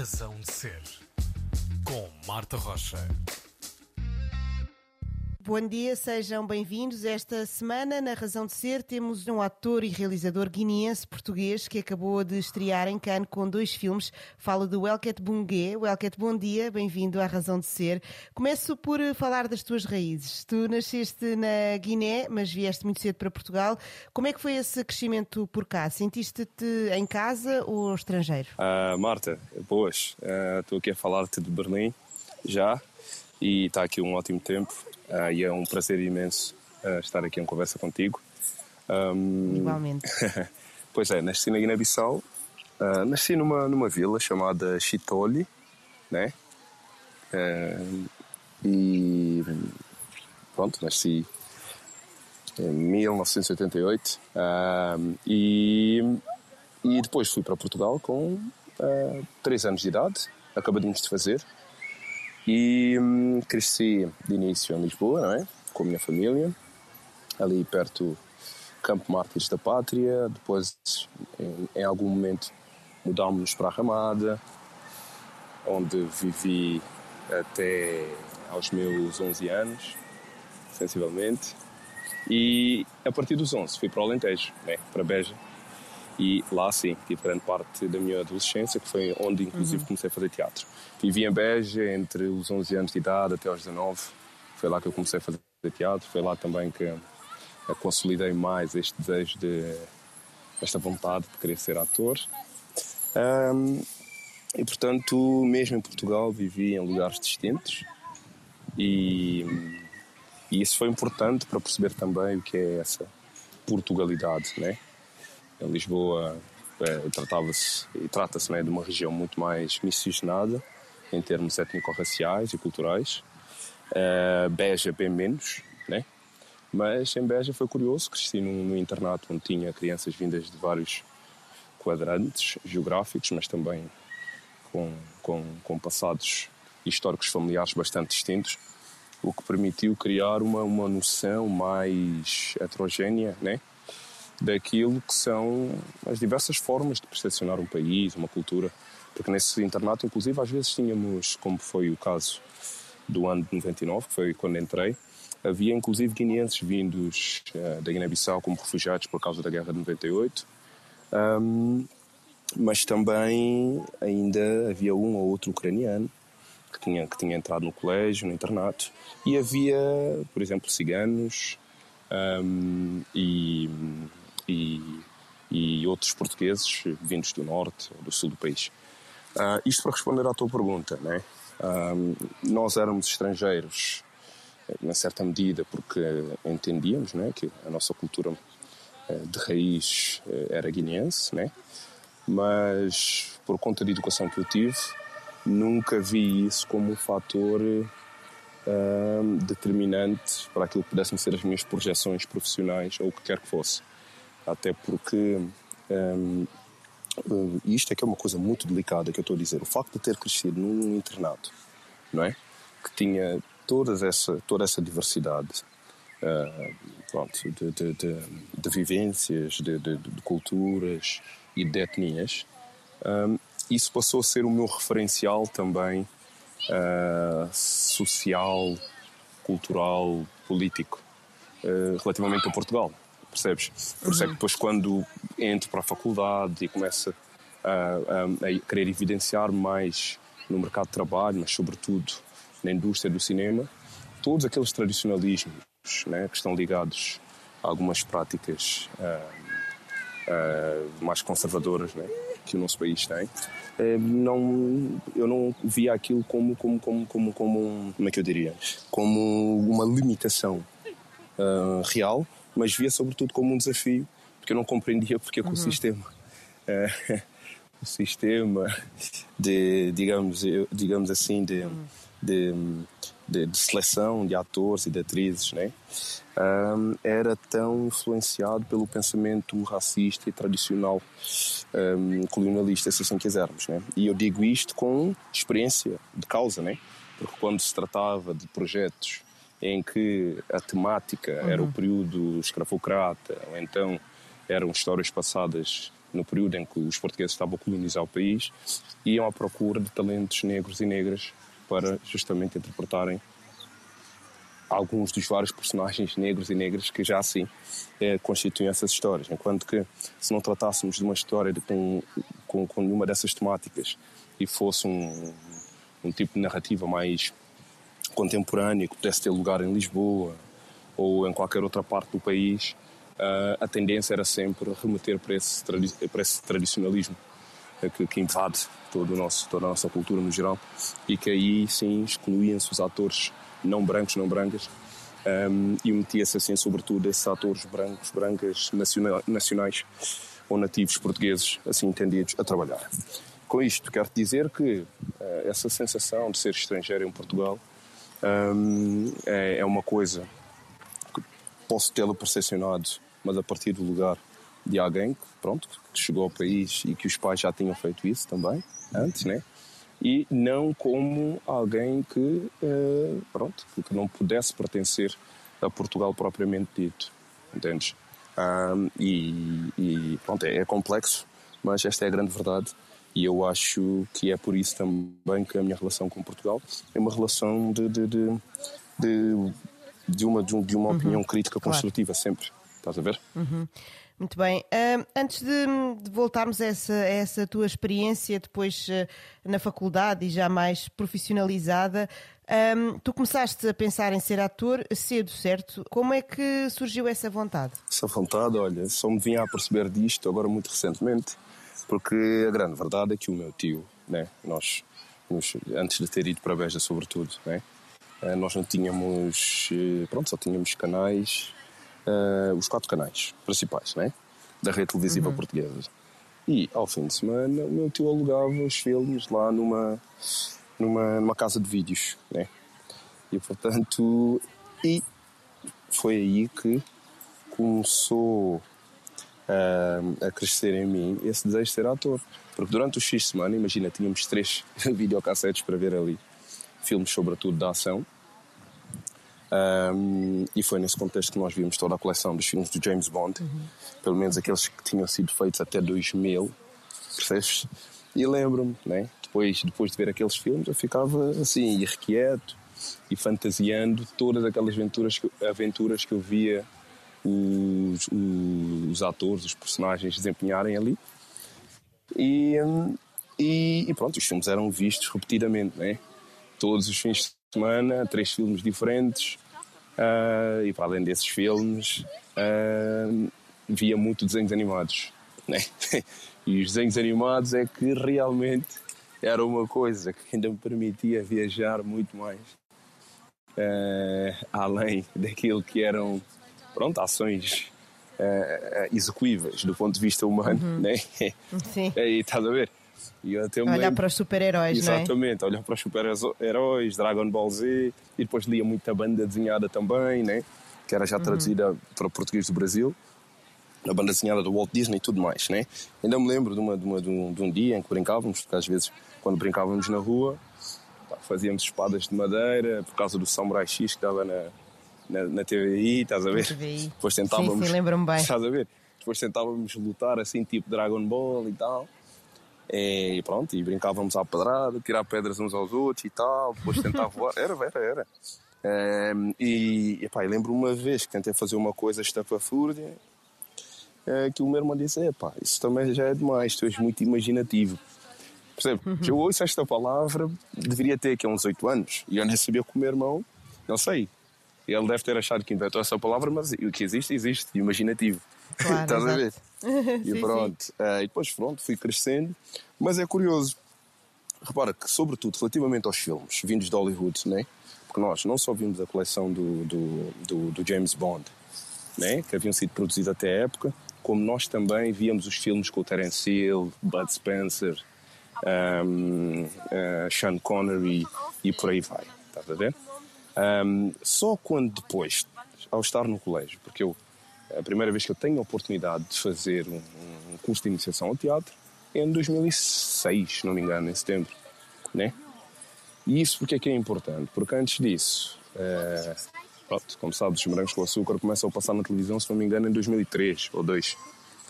Razão de Ser, com Marta Rocha. Bom dia, sejam bem-vindos. Esta semana, na Razão de Ser, temos um ator e realizador guineense português que acabou de estrear em Cannes com dois filmes. Falo do Welket Bungue. Welket, bom dia, bem-vindo à Razão de Ser. Começo por falar das tuas raízes. Tu nasceste na Guiné, mas vieste muito cedo para Portugal. Como é que foi esse crescimento por cá? Sentiste-te em casa ou estrangeiro? Uh, Marta, boas. Uh, estou aqui a falar-te de Berlim já e está aqui um ótimo tempo uh, e é um prazer imenso uh, estar aqui em conversa contigo. Um, Igualmente. pois é, nasci na Guiné-Bissau, uh, nasci numa, numa vila chamada Chitoli, né? e pronto, nasci em 1988 e, e depois fui para Portugal com 3 anos de idade, acabadinhos de fazer e hum, cresci de início em Lisboa, não é? Com a minha família, ali perto Campo Mártires da Pátria. Depois, em, em algum momento, mudámos para a Ramada, onde vivi até aos meus 11 anos, sensivelmente. E a partir dos 11 fui para o Alentejo, né? para Beja. E lá sim, tive grande parte da minha adolescência, que foi onde inclusive uhum. comecei a fazer teatro. Vivi em Beja entre os 11 anos de idade até aos 19. Foi lá que eu comecei a fazer teatro. Foi lá também que consolidei mais este desejo de esta vontade de querer ser ator. Um, e portanto, mesmo em Portugal, vivi em lugares distintos e, e isso foi importante para perceber também o que é essa Portugalidade, né? Em Lisboa é, tratava-se e trata-se né, de uma região muito mais miscigenada em termos étnico-raciais e culturais. Uh, Beja bem menos, né? Mas em Beja foi curioso, cresci num, num internato onde tinha crianças vindas de vários quadrantes geográficos, mas também com, com, com passados históricos familiares bastante distintos, o que permitiu criar uma, uma noção mais heterogénea, né? Daquilo que são as diversas formas de percepcionar um país, uma cultura. Porque nesse internato, inclusive, às vezes tínhamos, como foi o caso do ano de 99, que foi quando entrei, havia inclusive guineenses vindos uh, da Guiné-Bissau como refugiados por causa da guerra de 98. Um, mas também ainda havia um ou outro ucraniano que tinha, que tinha entrado no colégio, no internato, e havia, por exemplo, ciganos um, e e, e outros portugueses vindos do norte ou do sul do país. Uh, isto para responder à tua pergunta, né? Uh, nós éramos estrangeiros, em certa medida, porque entendíamos né, que a nossa cultura eh, de raiz eh, era guineense, né? mas por conta da educação que eu tive, nunca vi isso como um fator uh, determinante para aquilo que pudessem ser as minhas projeções profissionais ou o que quer que fosse até porque um, isto é que é uma coisa muito delicada que eu estou a dizer. O facto de ter crescido num internato, não é? Que tinha todas essa, toda essa diversidade uh, pronto, de, de, de, de vivências, de, culturas e de etnias, um, isso passou a ser o meu referencial também uh, social, cultural, político, uh, relativamente a Portugal percebes? Por isso é que depois quando entro para a faculdade e começo a, a, a querer evidenciar mais no mercado de trabalho, mas sobretudo na indústria do cinema, todos aqueles tradicionalismos né, que estão ligados a algumas práticas uh, uh, mais conservadoras né, que o nosso país tem, uh, não, eu não via aquilo como, como, como, como, como, como é que eu diria, como uma limitação real, mas via sobretudo como um desafio, porque eu não compreendia porque é uhum. o sistema. Uh, o sistema de, digamos, digamos assim, de, uhum. de, de, de, seleção de atores e de atrizes, né? Um, era tão influenciado pelo pensamento racista e tradicional um, colonialista, se assim quisermos, né? E eu digo isto com experiência de causa, né? Porque quando se tratava de projetos em que a temática uhum. era o uhum. período escravocrata, ou então eram histórias passadas no período em que os portugueses estavam a colonizar o país, iam à procura de talentos negros e negras para justamente interpretarem alguns dos vários personagens negros e negras que já assim eh, constituem essas histórias. Enquanto que, se não tratássemos de uma história de, com, com, com nenhuma dessas temáticas e fosse um, um tipo de narrativa mais contemporânea, que pudesse ter lugar em Lisboa ou em qualquer outra parte do país, uh, a tendência era sempre remeter para esse, para esse tradicionalismo que, que, invade todo o nosso, toda a nossa cultura no geral e que aí sim excluíam-se os atores não brancos, não brancas um, e metia-se assim sobretudo esses atores brancos, brancas nacionais ou nativos portugueses assim entendidos a trabalhar. Com isto quero dizer que uh, essa sensação de ser estrangeiro em Portugal um, é, é uma coisa que posso tê-lo percepcionado, mas a partir do lugar de alguém que, pronto, que chegou ao país e que os pais já tinham feito isso também, antes, né? E não como alguém que, uh, pronto, que não pudesse pertencer a Portugal propriamente dito, entendes? Um, e, e, pronto, é, é complexo, mas esta é a grande verdade e eu acho que é por isso também que a minha relação com Portugal é uma relação de, de, de, de, de uma, de, uma uhum. opinião crítica construtiva claro. sempre. Estás a ver? Uhum. Muito bem. Uh, antes de, de, voltarmos a essa, a essa tua experiência depois uh, na faculdade e já mais profissionalizada, um, tu começaste a pensar em ser ator cedo, certo? Como é que surgiu essa vontade? Essa vontade, olha, só me vinha a perceber disto agora muito recentemente. Porque a grande verdade é que o meu tio, né, nós, antes de ter ido para Beja, sobretudo, né, eh, nós não tínhamos, eh, pronto, só tínhamos canais, uh, os quatro canais principais, né, da rede televisiva uhum. portuguesa. E ao fim de semana, o meu tio alugava os filmes lá numa, numa, numa casa de vídeos, né. E portanto, e foi aí que começou a, a crescer em mim esse desejo de ser ator. Porque durante os X semana, imagina, tínhamos três videocassetes para ver ali, filmes sobretudo da ação. Um, e foi nesse contexto que nós vimos toda a coleção dos filmes do James Bond, uhum. pelo menos aqueles que tinham sido feitos até 2000, percebes? E lembro-me, né? depois, depois de ver aqueles filmes, eu ficava assim, irrequieto e fantasiando todas aquelas aventuras que, aventuras que eu via os, os atores, os personagens desempenharem ali. E, e, e, pronto, os filmes eram vistos repetidamente, né? Todos os fins de semana, três filmes diferentes. Uh, e para além desses filmes, uh, via muito desenhos animados, né? e os desenhos animados é que realmente era uma coisa que ainda me permitia viajar muito mais. Uh, além daquilo que eram pronto, ações uh, execuíveis do ponto de vista humano, uhum. né? Sim. e estás a ver? E eu até olhar lembro, para os super-heróis, não é? Exatamente, olhar para os super-heróis, Dragon Ball Z, e depois lia muita banda desenhada também, né? Que era já uhum. traduzida para o português do Brasil. A banda desenhada do Walt Disney e tudo mais, né? Ainda me lembro de, uma, de, uma, de, um, de um dia em que brincávamos, porque às vezes, quando brincávamos na rua, fazíamos espadas de madeira por causa do Samurai X que estava na, na, na TVI, estás a ver? TVI. Depois tentávamos. Sim, sim lembro-me bem. Estás a ver? Depois tentávamos lutar assim, tipo Dragon Ball e tal. E pronto, e brincávamos à pedrada, tirar pedras uns aos outros e tal. Depois tentava voar. Era, era, era. Um, e epá, lembro uma vez que tentei fazer uma coisa estapafúrdia é, que o meu irmão disse: Epá, isso também já é demais, tu és muito imaginativo. Percebe? Uhum. Eu ouço esta palavra, deveria ter aqui uns 8 anos, e eu nem sabia que o meu irmão, não sei, ele deve ter achado que inventou essa palavra, mas o que existe, existe, imaginativo. Claro, Estás a ver? e sim, pronto. Sim. Uh, e depois, pronto, fui crescendo. Mas é curioso. Repara que, sobretudo, relativamente aos filmes vindos de Hollywood, né? porque nós não só vimos a coleção do, do, do, do James Bond, né? que haviam sido produzidos até a época, como nós também víamos os filmes com o Terence Hill, Bud Spencer, um, uh, Sean Connery e por aí vai. Estás a ver? Um, só quando depois, ao estar no colégio, porque eu, a primeira vez que eu tenho a oportunidade de fazer um, um curso de iniciação ao teatro é em 2006, se não me engano, em setembro, né? E isso porque é que é importante? Porque antes disso, é, pronto, como sabes, os morangos com açúcar começam a passar na televisão, se não me engano, em 2003 ou 2.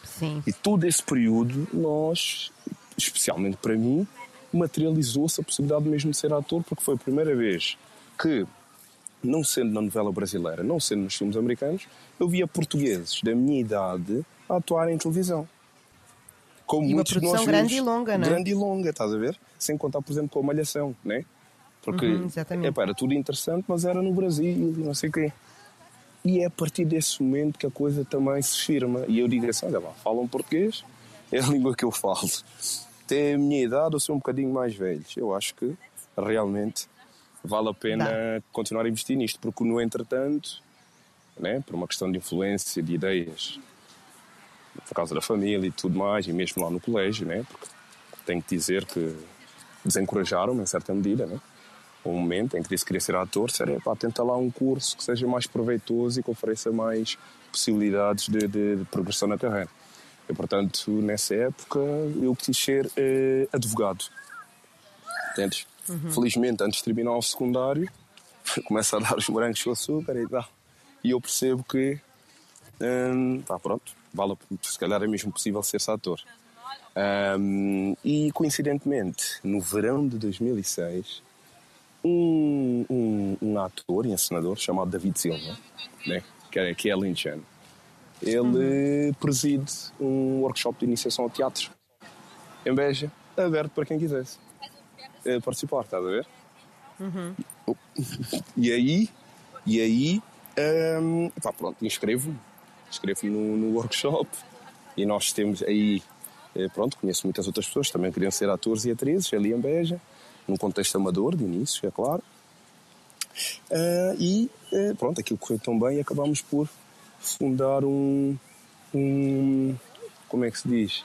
Sim. E todo esse período, nós, especialmente para mim, materializou-se a possibilidade mesmo de ser ator, porque foi a primeira vez que, não sendo na novela brasileira, não sendo nos filmes americanos, eu via portugueses da minha idade a atuar em televisão. Como E uma muitos produção grande vimos. e longa, não é? Grande e longa, estás a ver? Sem contar, por exemplo, com a Malhação, né? Porque Uhum, epá, era tudo interessante, mas era no Brasil e não sei o quê. E é a partir desse momento que a coisa também se firma. E eu digo assim: olha lá, falam português, é a língua que eu falo. Até a minha idade, eu sou um bocadinho mais velho. Eu acho que realmente vale a pena Dá. continuar a investir nisto, porque no entretanto, né, por uma questão de influência, de ideias, por causa da família e tudo mais, e mesmo lá no colégio, né, porque tenho que dizer que desencorajaram-me em certa medida, né? um momento em que disse que queria ser ator, seria pá, tenta lá um curso que seja mais proveitoso e que ofereça mais possibilidades de, de- de progressão na carreira. E, portanto, nessa época, eu quis ser eh, advogado. Entendes? Felizmente, antes de terminar o secundário, começa a dar os morangos com açúcar e tal. E eu percebo que, hum, pá, pronto, vale, se calhar é mesmo possível ser-se ator. Hum, e, coincidentemente, no verão de 2006, um, um, um ator e encenador chamado David Silva, né? que, é, que é Lynch ele preside um workshop de iniciação ao teatro em Beja, aberto para quem quisesse eh, participar, estás a ver? E aí, e aí hum, pá, pronto, inscrevo-me, inscrevo-me no, no workshop e nós temos aí, eh, pronto, conheço muitas outras pessoas que também queriam ser atores e atrizes ali em Beja, num contexto amador de início, é claro. Ah, e eh, pronto, aquilo correu tão bem e acabámos por fundar um, um como é que se diz?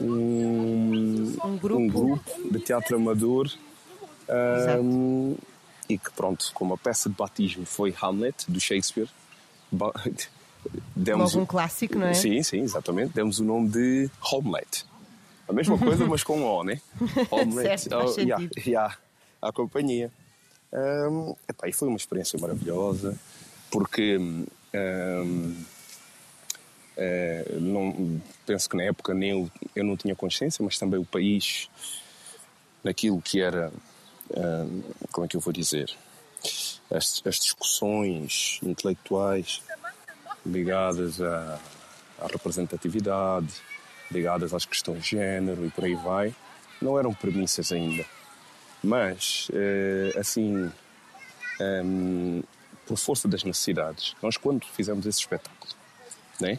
Um, Um grupo. um grupo de teatro amador um, e que pronto, como a peça de batismo foi Hamlet, do Shakespeare, demos Logo um clássico, não é? Sim, sim, exatamente. Demos o nome de Homelet. A mesma coisa, mas com O, né? Homelet. Certo, oh, yeah, yeah, à companhia. Um, epá, e foi uma experiência maravilhosa, porque um, eh, não, penso que na época nem eu, eu não tinha consciência, mas também o país, naquilo que era, um, como é que eu vou dizer, as, as discussões intelectuais ligadas à, à representatividade, ligadas às questões de género e por aí vai, não eram premissas ainda. Mas, eh, assim, ehm, por força das necessidades, nós quando fizemos esse espetáculo, né?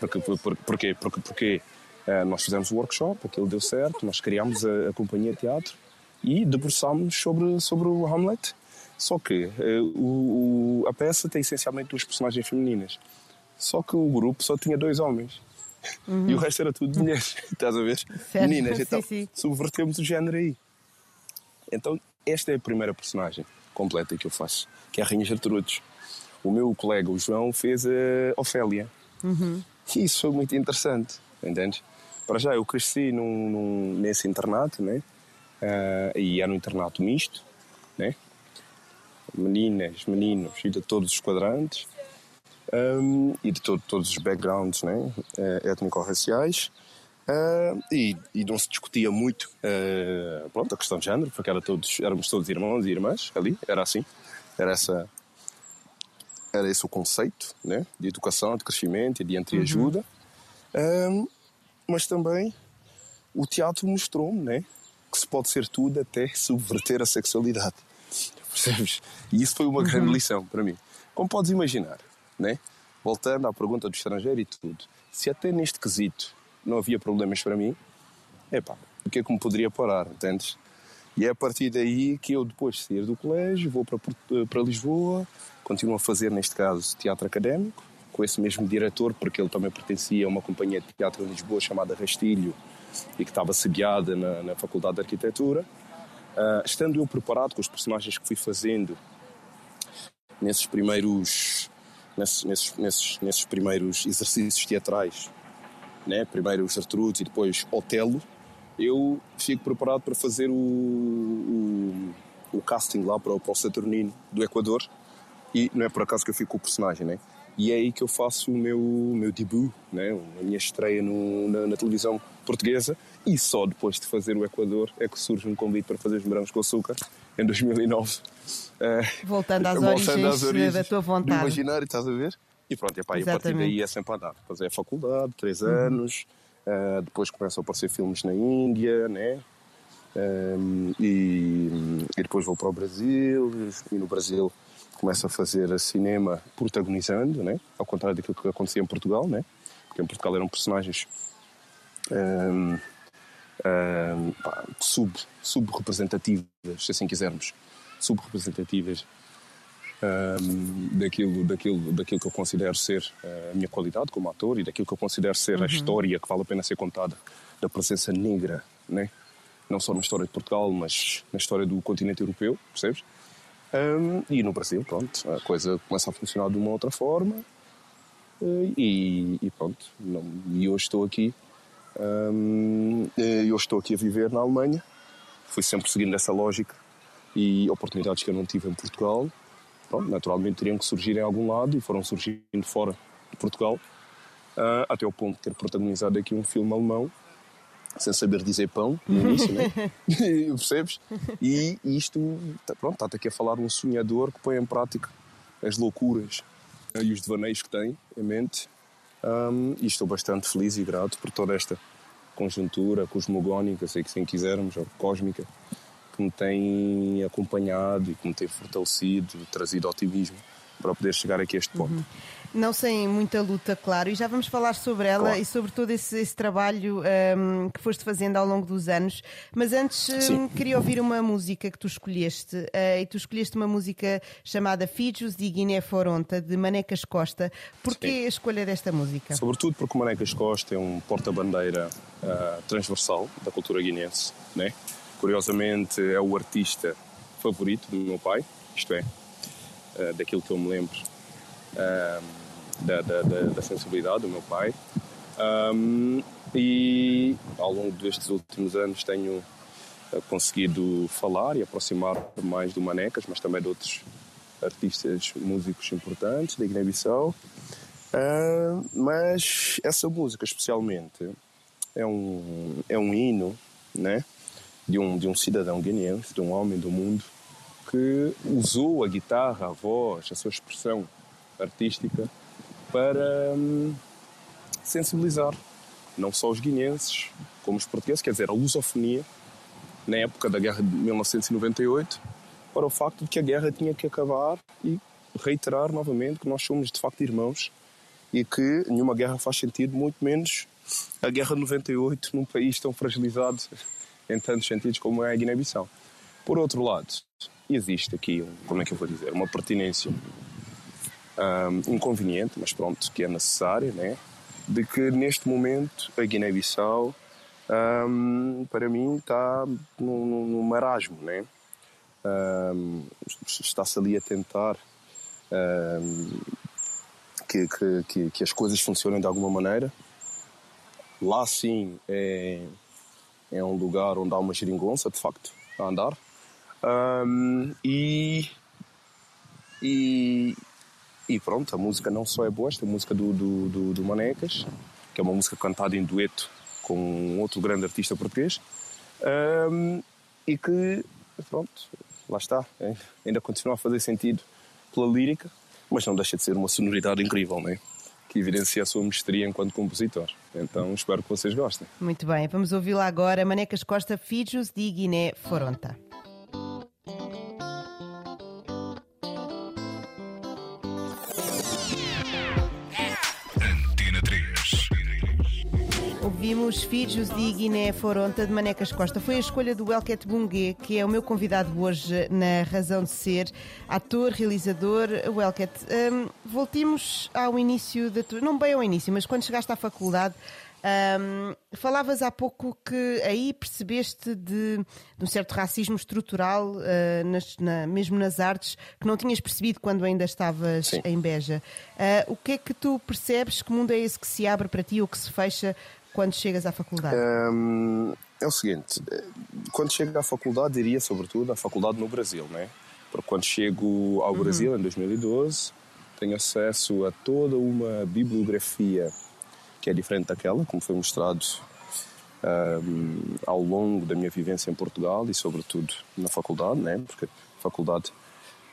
Porque? Porque, porque eh, nós fizemos o workshop, aquilo deu certo, nós criámos a, a companhia de teatro e debruçámos sobre, sobre o Hamlet. Só que eh, o, o- a peça tem essencialmente duas personagens femininas. Só que o grupo só tinha dois homens. E o resto era tudo mulheres. Estás a ver? Certo. Meninas. Sim, Então, sim. subvertemos o género aí. Então, esta é a primeira personagem completa que eu faço, que é a Rainha Gertrudes. O meu colega, o João, fez a Ofélia. E isso foi muito interessante, entendes? Para já, eu cresci num, num- nesse internato, né? Ah, e era um internato misto, né? Meninas, meninos e de todos os quadrantes. um, e de to- todos os backgrounds né? eh, étnico-raciais. Ah, e, e não se discutia muito eh, pronto, a questão de género, porque era todos, éramos todos irmãos e irmãs ali, era assim. Era, essa, era esse o conceito né? de educação, de crescimento de entreajuda. Ah, mas também o teatro mostrou-me né? que se pode ser tudo até subverter a sexualidade. Percebes? E isso foi uma grande lição para mim. Como podes imaginar, né? voltando à pergunta do estrangeiro e tudo, se até neste quesito não havia problemas para mim, epá, o que é que me poderia parar, entendes? E é a partir daí que eu, depois de sair do colégio, vou para, Porto- para Lisboa, continuo a fazer, neste caso, teatro académico, com esse mesmo diretor, porque ele também pertencia a uma companhia de teatro em Lisboa chamada Rastilho e que estava sediada na, na Faculdade de Arquitetura. Ah, estando eu preparado com os personagens que fui fazendo nesses primeiros, nesses, nesses, nesses, primeiros exercícios teatrais, né? primeiro o Gertrudes e depois Otelo, eu fico preparado para fazer o, o, o casting lá para, para o Saturnino do Equador e não é por acaso que eu fico o personagem, né? E é aí que eu faço o meu, meu debut, né? a minha estreia no, na, na, televisão portuguesa. E só depois de fazer o Equador é que surge um convite para fazer os morangos com açúcar, em 2009. Voltando às, voltando às origens da tua vontade. Do imaginário, estás a ver? E pronto, e, e a partir daí é sempre a andar. Fazer a faculdade, três uhum. anos, uh, depois começam a aparecer filmes na Índia, né? Um, e, e, depois vou para o Brasil, e no Brasil começo a fazer cinema protagonizando, né? ao contrário daquilo que acontecia em Portugal, né? porque em Portugal eram personagens um, um, sub, sub-representativas, se assim quisermos, sub-representativas um, daquilo, daquilo, daquilo que eu considero ser a minha qualidade como ator e daquilo que eu considero ser uhum. a história que vale a pena ser contada da presença negra, né? não só na história de Portugal, mas na história do continente europeu, percebes? Um, e no Brasil, pronto, a coisa começa a funcionar de uma outra forma uh, e, e, pronto. Não, e hoje estou aqui. Um, eu estou aqui a viver na Alemanha. Fui sempre seguindo essa lógica e oportunidades que eu não tive em Portugal, pronto, naturalmente teriam que surgir em algum lado e foram surgindo fora de Portugal, uh, até o ponto de ter protagonizado aqui um filme alemão sem saber dizer pão no início, né? percebes? E isto, tá, pronto, está aqui a falar um sonhador que põe em prática as loucuras eh, e os devaneios que tem em mente. Um, e estou bastante feliz e grato por toda esta conjuntura cosmogónica, sei que assim quisermos, ou cósmica, que me tem acompanhado e que me tem fortalecido, trazido otimismo para poder chegar aqui a este ponto. Uhum. Não sem muita luta, claro, e já vamos falar sobre ela claro. e sobre todo esse, esse trabalho um, que foste fazendo ao longo dos anos. Mas antes um, queria ouvir uma música que tu escolheste, uh, e tu escolheste uma música chamada Fijos de Guiné Foronta, de Manecas Costa. Porquê Sim. a escolha desta música? Sobretudo porque Manecas Costa é um porta-bandeira uh, transversal da cultura guinense, né? Curiosamente é o artista favorito do meu pai, isto é, uh, daquilo que eu me lembro da, da, da, sensibilidade do meu pai. Um, e ao longo destes últimos anos tenho eh, conseguido falar e aproximar mais do Manecas, mas também de outros artistas músicos importantes da Guiné-Bissau. Uh, mas essa música, especialmente, é um, é um hino né? de, um, de um cidadão guineense, de um homem do mundo, que usou a guitarra, a voz, a sua expressão artística para hum, sensibilizar não só os guineenses, como os portugueses, quer dizer, a lusofonia, na época da guerra de 1998, para o facto de que a guerra tinha que acabar e reiterar novamente que nós somos de facto irmãos e que nenhuma guerra faz sentido, muito menos a guerra de 98 num país tão fragilizado em tantos sentidos como é a Guiné-Bissau. Por outro lado, existe aqui, como é que eu vou dizer, uma pertinência um, inconveniente, mas pronto, que é necessário, né? de que neste momento a Guiné-Bissau, um, para mim, está no, marasmo. Né? Um, Está-se ali a tentar que, que, que, as coisas funcionem de alguma maneira. Lá sim é, é um lugar onde há uma geringonça, de facto, a andar. e, e, e pronto, a música não só é boa, esta música do, do, do, do Manecas, que é uma música cantada em dueto com outro grande artista português, um, e que, pronto, lá está, ainda continua a fazer sentido pela lírica, mas não deixa de ser uma sonoridade incrível, não é? que evidencia a sua mestria enquanto compositor. Então espero que vocês gostem. Muito bem, vamos ouvi-la agora. Manecas Costa, Fijos de Guiné Foronta. Ouvimos Filhos de Guiné Foronta de Manecas Costa. Foi a escolha do Elket Bungue, que é o meu convidado hoje na Razão de Ser, ator, realizador. Elket, um, voltemos ao início da tua. Não bem ao início, mas quando chegaste à faculdade. Um, falavas há pouco que aí percebeste de, de um certo racismo estrutural, uh, nas, na, mesmo nas artes, que não tinhas percebido quando ainda estavas Sim. em Beja. Uh, o que é que tu percebes? Que mundo é esse que se abre para ti ou que se fecha quando chegas à faculdade? Um, é o seguinte, quando chego à faculdade, diria sobretudo à faculdade no Brasil, né? Porque quando chego ao uhum. Brasil, em 2012, tenho acesso a toda uma bibliografia que é diferente daquela, como foi mostrado um, ao longo da minha vivência em Portugal e, sobretudo, na faculdade, né? porque a faculdade,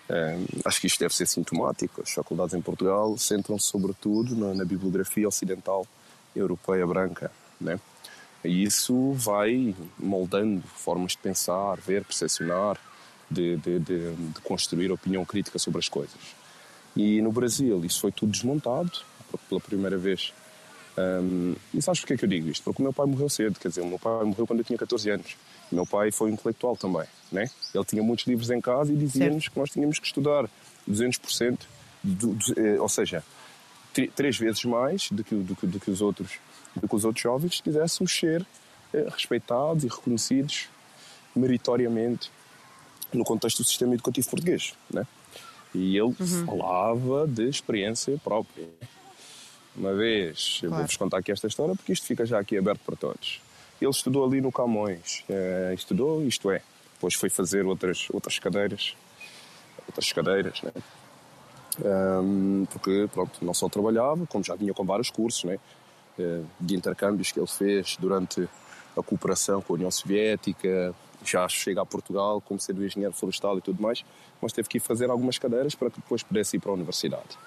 um, acho que isto deve ser sintomático, as faculdades em Portugal centram-se, sobretudo, na, na, bibliografia ocidental europeia branca. Né? E isso vai moldando formas de pensar, ver, percepcionar, de, de, de, de construir opinião crítica sobre as coisas. E no Brasil isso foi tudo desmontado, pela primeira vez um, e sabes porquê que eu digo isto? Porque o meu pai morreu cedo, quer dizer, o meu pai morreu quando eu tinha 14 anos. O meu pai foi intelectual também, né? Ele tinha muitos livros em casa e dizia-nos que nós tínhamos que estudar 200%, do, do, eh, ou seja, três vezes mais do que, do, do, que os outros, do que os outros jovens se quiséssemos ser eh, respeitados e reconhecidos meritoriamente no contexto do sistema educativo português, né? E ele uhum. falava de experiência própria uma vez, claro. vou-vos contar aqui esta história porque isto fica já aqui aberto para todos. Ele estudou ali no Camões, é, estudou, isto é, depois foi fazer outras, outras cadeiras, outras cadeiras, né? Um, porque, pronto, não só trabalhava, como já vinha com vários cursos, né? Eh, de intercâmbios que ele fez durante a cooperação com a União Soviética, já chega a Portugal como sendo engenheiro florestal e tudo mais, mas teve que ir fazer algumas cadeiras para que depois pudesse ir para a universidade.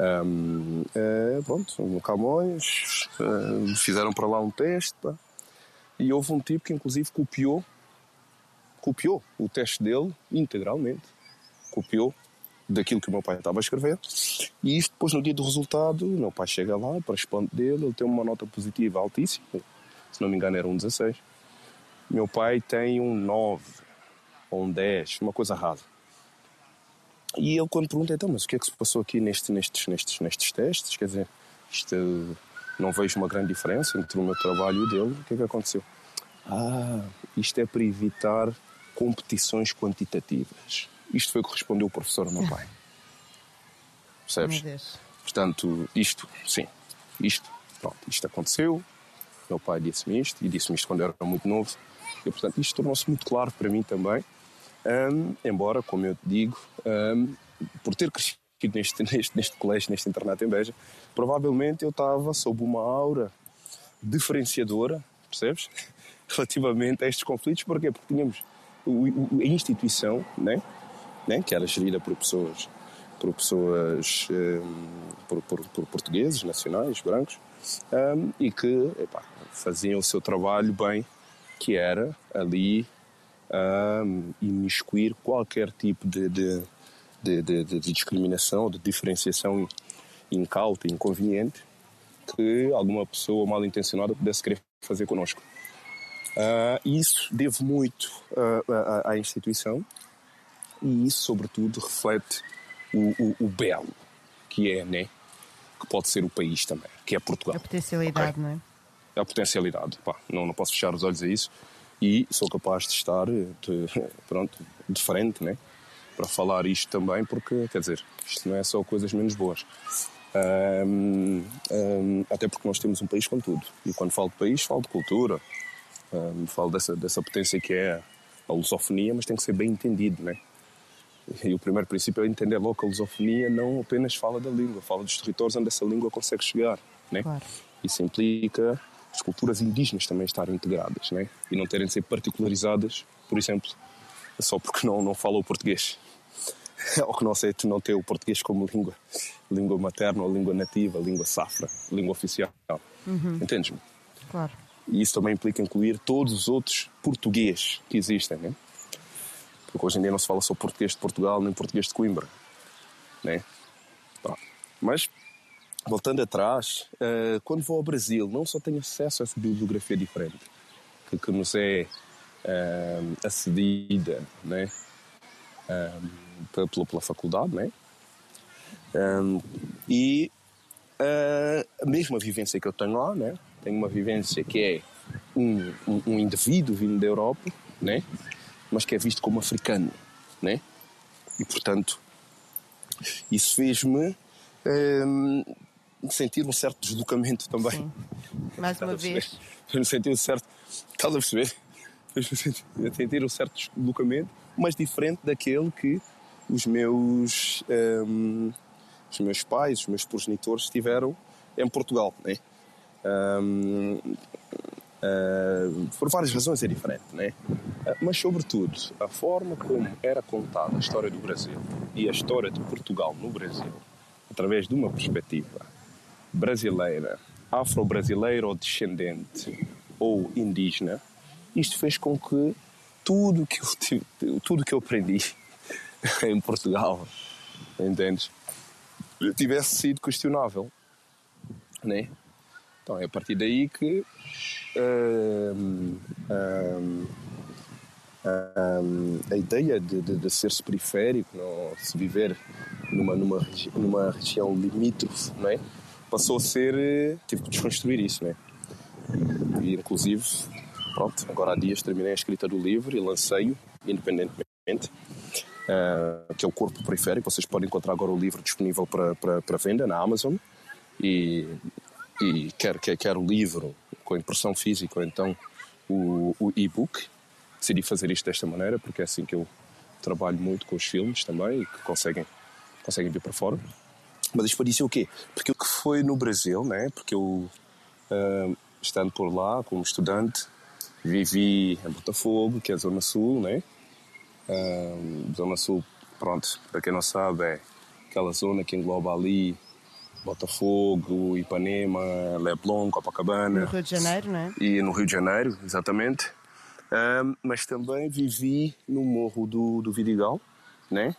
Um, é, pronto, no Camões, uh, fizeram para lá um teste pá, e houve um tipo que inclusive copiou, copiou o teste dele integralmente, copiou daquilo que o meu pai estava a escrever e isto depois no dia do resultado, o meu pai chega lá espanto dele, ele tem uma nota positiva altíssima, se não me engano era um 16, meu pai tem um 9 ou um 10, uma coisa rasa. E ele, quando pergunta, então, mas o que é que se passou aqui neste, nestes, nestes, nestes testes? Quer dizer, isto, não vejo uma grande diferença entre o meu trabalho e o dele. O que é que aconteceu? Ah, isto é para evitar competições quantitativas. Isto foi o que respondeu o professor ao meu pai. Percebes? Portanto, isto, sim, isto, pronto, isto aconteceu. Meu pai disse-me isto e disse-me isto quando eu era muito novo. E, portanto, isto tornou-se muito claro para mim também um, embora, como eu te digo, um, por ter crescido neste, neste, neste colégio, neste internato em Beja, provavelmente eu estava sob uma aura diferenciadora, percebes? Relativamente a estes conflitos, porquê? Porque tínhamos a instituição, né? Né? que era gerida por pessoas, por pessoas, um, por, por, por, portugueses, nacionais, brancos, um, e que epá, faziam o seu trabalho bem, que era ali a imiscuir qualquer tipo de, de, de, de, de discriminação, de diferenciação incauta, inconveniente que alguma pessoa mal intencionada pudesse querer fazer connosco. Uh, isso devo muito uh, à, à, instituição e isso, sobretudo, reflete o, o, o, belo que é, né? Que pode ser o país também, que é Portugal. A potencialidade, okay? não é? A potencialidade. Pá, não, não posso fechar os olhos a isso e sou capaz de estar de, pronto, de frente né? para falar isto também, porque, quer dizer, isto não é só coisas menos boas. Um, um, até porque nós temos um país com tudo. E quando falo de país, falo de cultura, um, falo dessa, dessa potência que é a lusofonia, mas tem que ser bem entendido, né? E o primeiro princípio é entender logo que a lusofonia não apenas fala da língua, fala dos territórios onde essa língua consegue chegar, né? Claro. Isso implica as culturas indígenas também estarem integradas né? e não terem de ser particularizadas, por exemplo, só porque não, não falam o português. ou que não aceito não ter o português como língua, língua materna ou língua nativa, língua safra, língua oficial. Uhum. Entendes-me? Claro. E isso também implica incluir todos os outros português que existem, né? Porque hoje em dia não se fala só português de Portugal nem português de Coimbra, né? Mas voltando atrás, uh, quando vou ao Brasil, não só tenho acesso a essa bibliografia diferente, que, que nos é uh, acedida né? Uh, pela, pela, faculdade, né? e a mesma vivência que eu tenho lá, né? tenho uma vivência que é um, um, um indivíduo vindo da Europa, né? Mas que é visto como africano. Né? E, portanto, isso fez-me sentir um certo deslocamento também. Sim. Mais uma vez. Eu senti um certo. Estás a perceber? Eu sentir um certo deslocamento, mas diferente daquele que os meus um, os meus pais, os meus progenitores estiveram em Portugal, né? Um, uh, por várias razões é diferente, né? Uh, mas sobretudo a forma como era contada a história do Brasil e a história de Portugal no Brasil, através de uma perspectiva brasileira, afro-brasileira ou descendente ou indígena, isto fez com que tudo que eu, tudo que eu aprendi em Portugal, entendes? Tivesse sido questionável, né? Então é a partir daí que hum, hum, a ideia de, de, de ser-se periférico, não, se viver numa, numa, numa região limítrofe, não é? passou a ser. Eh, tive que desconstruir isso, né? E, inclusive, pronto, agora há dias terminei a escrita do livro e lancei-o independentemente. Uh, que é o Corpo Periférico. Vocês podem encontrar agora o livro disponível para, para, para venda na Amazon. E, e quer, quer, quer o livro com impressão física ou então o, o e-book. Decidi fazer isto desta maneira porque é assim que eu trabalho muito com os filmes também e que conseguem, conseguem vir para fora. Mas isto dizer o quê? Porque o que foi no Brasil, né? Porque eu, uh, estando por lá como estudante, vivi em Botafogo, que é a Zona Sul, né? Uh, zona Sul, pronto, para quem não sabe, é aquela zona que engloba ali Botafogo, Ipanema, Leblon, Copacabana. No Rio de Janeiro, não é? E no Rio de Janeiro, exatamente. Um, mas também vivi no Morro do, do Vidigal, né?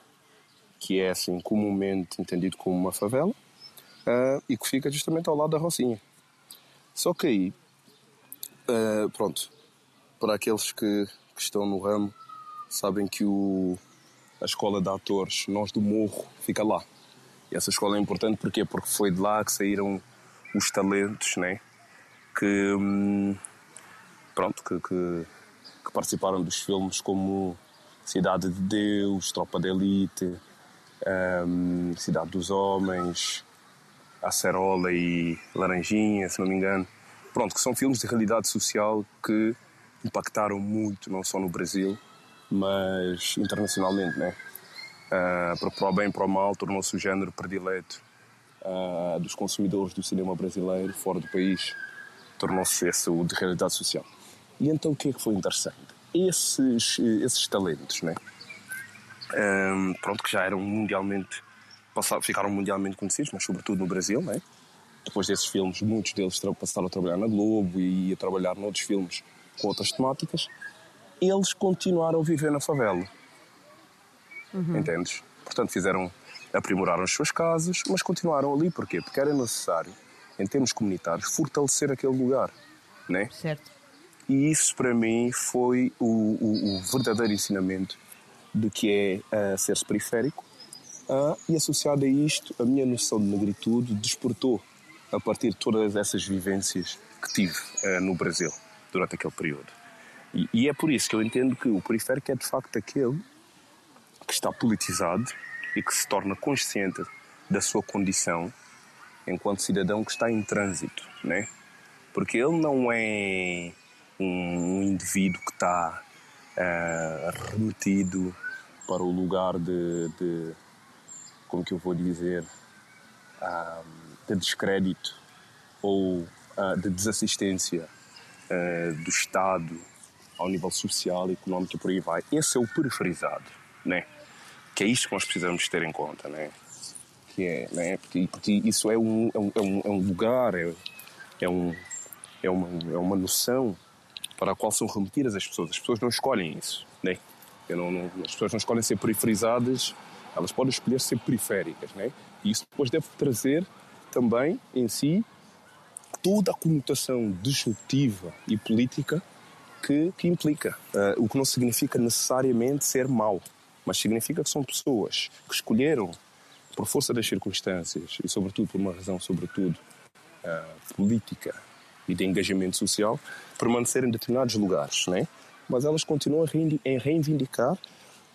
que é assim comumente entendido como uma favela uh, e que fica justamente ao lado da Rocinha. Só que aí, uh, pronto, para aqueles que, que, estão no ramo, sabem que o, a escola de atores Nós do Morro fica lá. E essa escola é importante porque porque foi de lá que saíram os talentos, né? Que hum, pronto, que, que, que participaram dos filmes como Cidade de Deus, Tropa de Elite, um, Cidade dos Homens, Acerola e Laranjinha, se não me engano. Pronto, que são filmes de realidade social que impactaram muito, não só no Brasil, mas internacionalmente, né? Uh, para o bem e para o mal, tornou-se o género predileto uh, dos consumidores do cinema brasileiro fora do país. Tornou-se esse o de realidade social. E então o que é que foi interessante? Esses, esses talentos, né? um, pronto, que já eram mundialmente, passaram, ficaram mundialmente conhecidos, mas sobretudo no Brasil, né? Depois desses filmes, muitos deles passaram a trabalhar na Globo e a trabalhar noutros filmes com outras temáticas. Eles continuaram a viver na favela. Uhum. Entendes? Portanto, fizeram, aprimoraram as suas casas, mas continuaram ali. Porquê? Porque era necessário, em termos comunitários, fortalecer aquele lugar. Né? Certo. E isso, para mim, foi o, o, o verdadeiro ensinamento do que é uh, ser-se periférico. Uh, e associado a isto, a minha noção de negritude despertou a partir de todas essas vivências que tive uh, no Brasil durante aquele período. E, e, é por isso que eu entendo que o periférico é de facto aquele que está politizado e que se torna consciente da sua condição enquanto cidadão que está em trânsito, né? Porque ele não é um indivíduo que está uh, remetido para o lugar de, de como que eu vou dizer, um, de descrédito ou uh, de desassistência uh, do Estado ao nível social, económico e por aí vai. Esse é o periferizado, né? Que é isto que nós precisamos ter em conta, né? Que é, né? Porque, porque isso é um, é um, é um é lugar, é, é, um, é, uma, é uma noção para a qual são remetidas as pessoas. As pessoas não escolhem isso, né? Não, não, as pessoas não escolhem ser periferizadas, elas podem escolher ser periféricas, né? E isso depois deve trazer também em si toda a conotação disruptiva e política que, que implica. Uh, o que não significa necessariamente ser mau, mas significa que são pessoas que escolheram, por força das circunstâncias e, sobretudo, por uma razão, sobretudo, uh, política e de engajamento social, permanecer em determinados lugares, né? mas elas continuam a reivindicar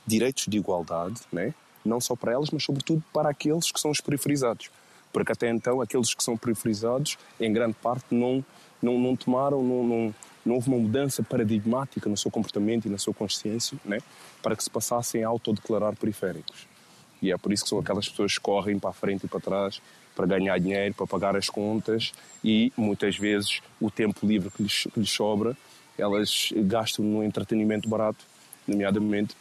direitos de igualdade, né? não só para elas, mas sobretudo para aqueles que são os periferizados. Porque até então, aqueles que são periferizados, em grande parte, não, não, não tomaram, não, não, não houve uma mudança paradigmática no seu comportamento e na sua consciência, né? para que se passassem a autodeclarar periféricos. E é por isso que são aquelas pessoas que correm para a frente e para trás para ganhar dinheiro, para pagar as contas e muitas vezes o tempo livre que lhes, que lhes sobra elas gastam no entretenimento barato, nomeadamente,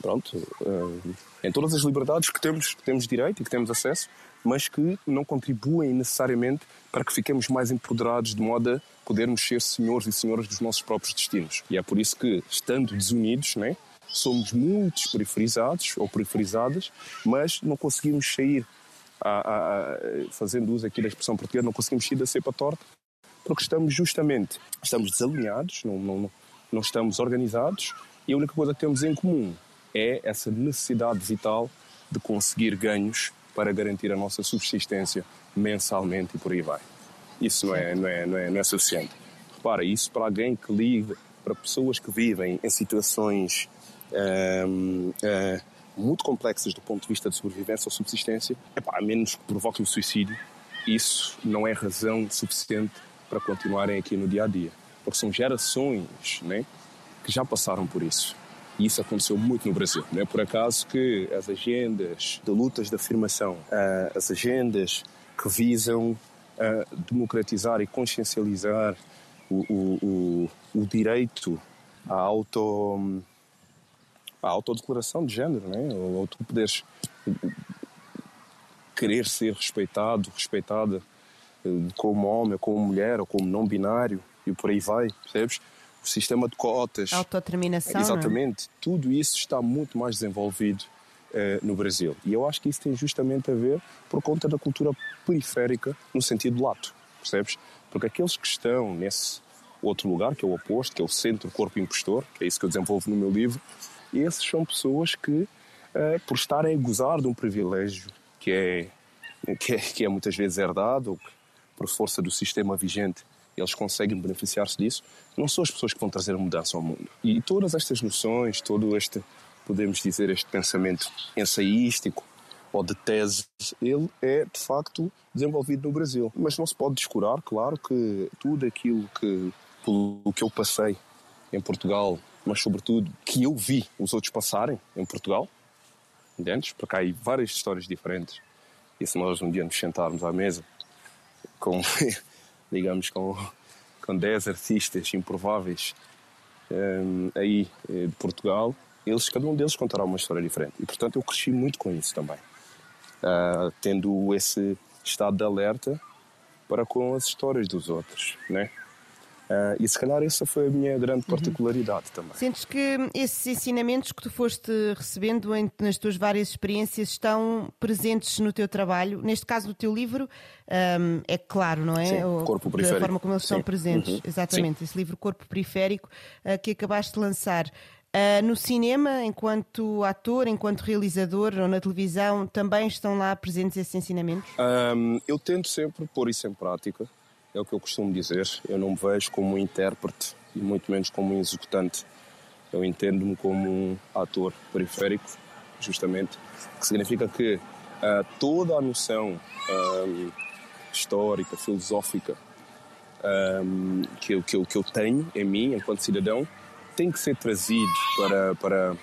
pronto, uh, em todas as liberdades que temos, que temos direito e que temos acesso, mas que não contribuem necessariamente para que fiquemos mais empoderados de modo a podermos ser senhores e senhoras dos nossos próprios destinos. E é por isso que, estando desunidos, né, somos muitos periferizados ou periferizadas, mas não conseguimos sair, a, a, a, fazendo uso aqui da expressão portuguesa, não conseguimos sair da cepa torta porque estamos justamente estamos desalinhados, não, não, não estamos organizados e a única coisa que temos em comum é essa necessidade vital de conseguir ganhos para garantir a nossa subsistência mensalmente e por aí vai. Isso não é, não é, não é, não é suficiente. Repara, isso para alguém que vive, para pessoas que vivem em situações hum, hum, muito complexas do ponto de vista de sobrevivência ou subsistência, epá, a menos que provoque o suicídio, isso não é razão suficiente para continuarem aqui no dia a dia. Porque são gerações né, que já passaram por isso. E isso aconteceu muito no Brasil. Não é por acaso que as agendas de lutas de afirmação, uh, as agendas que visam uh, democratizar e consciencializar o, o, o, o direito à auto à autodeclaração de género, né? ou tu poderes querer ser respeitado, respeitada como homem, ou como mulher, ou como não binário, e por aí vai, percebes? O sistema de cotas. Autodeterminação. É? Exatamente. Tudo isso está muito mais desenvolvido eh, no Brasil. E eu acho que isso tem justamente a ver por conta da cultura periférica, no sentido lato, percebes? Porque aqueles que estão nesse outro lugar, que é o oposto, que é o centro corpo impostor, que é isso que eu desenvolvo no meu livro, esses são pessoas que, eh, por estarem a gozar de um privilégio que é, que é, que é muitas vezes herdado, por força do sistema vigente, eles conseguem beneficiar-se disso, não são as pessoas que vão trazer a mudança ao mundo. E todas estas noções, todo este, podemos dizer, este pensamento ensaístico ou de tese, ele é de facto desenvolvido no Brasil. Mas não se pode descurar, claro, que tudo aquilo que, pelo que eu passei em Portugal, mas sobretudo que eu vi os outros passarem em Portugal, entendes? Porque há aí várias histórias diferentes. E se nós um dia nos sentarmos à mesa com, digamos, com, com 10 artistas improváveis um, aí eh, de Portugal, eles, cada um deles contará uma história diferente. E, portanto, eu cresci muito com isso também. Uh, tendo esse estado de alerta para com as histórias dos outros, né? Uh, e se calhar essa foi a minha grande uhum. particularidade uhum. também. Sentes que esses ensinamentos que tu foste recebendo em, nas tuas várias experiências estão presentes no teu trabalho? Neste caso, no teu livro, um, é claro, não é? Sim, o Corpo Periférico. Da forma como eles Sim. estão presentes. Uhum. Exatamente, Sim. esse livro Corpo Periférico uh, que acabaste de lançar. Uh, no cinema, enquanto ator, enquanto realizador ou na televisão, também estão lá presentes esses ensinamentos? Um, eu tento sempre pôr isso em prática é o que eu costumo dizer. Eu não me vejo como um intérprete e muito menos como um executante. Eu entendo-me como um ator periférico, justamente, que significa que uh, toda a noção um, histórica, filosófica um, que, eu, que, que eu tenho em mim, enquanto cidadão, tem que ser trazido para, para,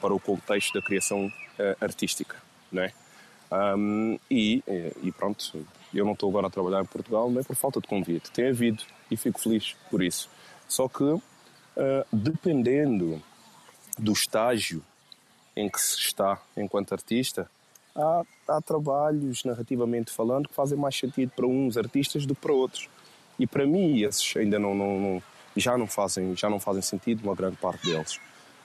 para o contexto da criação uh, artística, não é? Um, e, e pronto, eu não estou agora a trabalhar em Portugal nem por falta de convite. Tem havido e fico feliz por isso. Só que, uh, dependendo do estágio em que se está enquanto artista, há, há, trabalhos, narrativamente falando, que fazem mais sentido para uns artistas do que para outros. E para mim, esses ainda não, não, não, já, não fazem, já não fazem sentido, uma grande parte deles.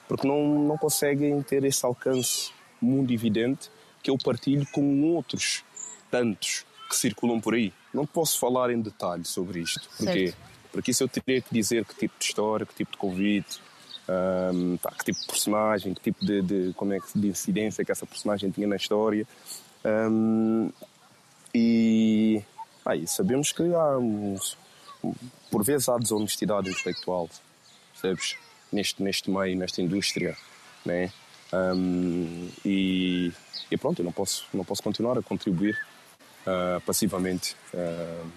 Porque não, não conseguem ter esse alcance mundo evidente que eu partilho com outros tantos que circulam por aí. Não posso falar em detalhe sobre isto. Porquê? Porque isso eu teria que dizer que tipo de história, que tipo de convite, um, pá, que tipo de personagem, que tipo de, de, como é que, de incidência que essa personagem tinha na história. Um, e aí sabemos que há uns, por vezes há desonestidade intelectual, percebes? Neste, neste meio, nesta indústria, né? Um, e, e, pronto, eu não posso, não posso continuar a contribuir uh, passivamente uh,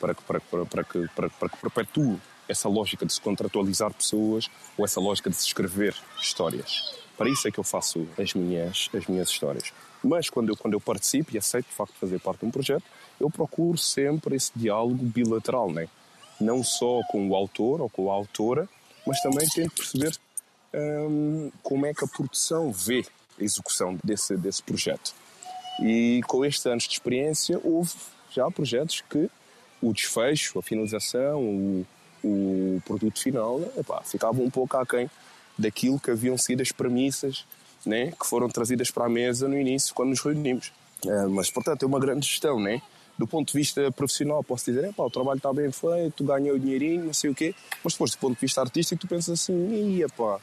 para, que, para, para, para, que, para, para que perpetue essa lógica de se contratualizar pessoas ou essa lógica de se escrever histórias. Para isso é que eu faço as minhas, as minhas histórias. Mas quando eu, quando eu participo e aceito de facto fazer parte de um projeto, eu procuro sempre esse diálogo bilateral, né? não só com o autor ou com a autora, mas também tento perceber hum, como é que a produção vê a execução desse, desse projeto. E com estes anos de experiência, houve já projetos que o desfecho, a finalização, o, o produto final, epá, ficava um pouco aquém daquilo que haviam sido as premissas né, que foram trazidas para a mesa no início, quando nos reunimos. É, mas, portanto, é uma grande gestão, né? Do ponto de vista profissional, posso dizer, epá, o trabalho está bem feito, ganhei o dinheirinho, não sei o quê, mas depois, do ponto de vista artístico, tu pensas assim, ia pá,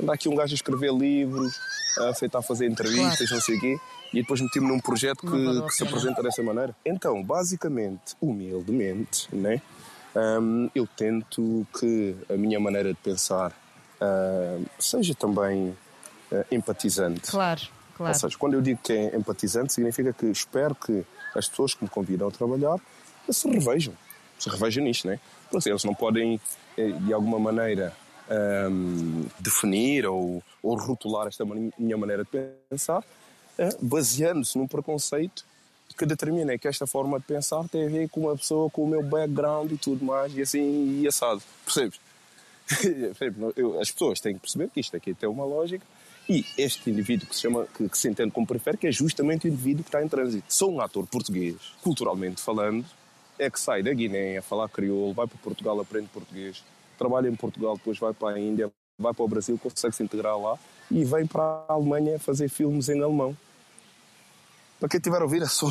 anda aqui um gajo a escrever livros, a feitar a fazer entrevistas, claro. não sei o quê, e depois meti-me num projeto que, que se apresenta dessa maneira. Então, basicamente, humildemente, né? Um, eu tento que a minha maneira de pensar uh, seja também uh, empatizante. Claro, claro. Ou seja, quando eu digo que é empatizante, significa que espero que as pessoas que me convidam a trabalhar se revejam. Se revejam nisto, né? Porque eles não podem, eh, de alguma maneira, um, definir ou, ou rotular esta minha maneira de pensar, uh, baseando-se num preconceito que determina que esta forma de pensar tem a ver com uma pessoa com o meu background e tudo mais, e assim, e assado. Percebes? As pessoas têm que perceber que isto aqui tem uma lógica e este indivíduo que se chama, que, que se entende como que é justamente o indivíduo que está em trânsito. Sou um ator português, culturalmente falando, é que sai da Guiné a falar crioulo, vai para Portugal, aprende português, trabalha em Portugal, depois vai para a Índia, vai para o Brasil, consegue se integrar lá e vem para a Alemanha fazer filmes em alemão. Para quem estiver a ouvir, é só,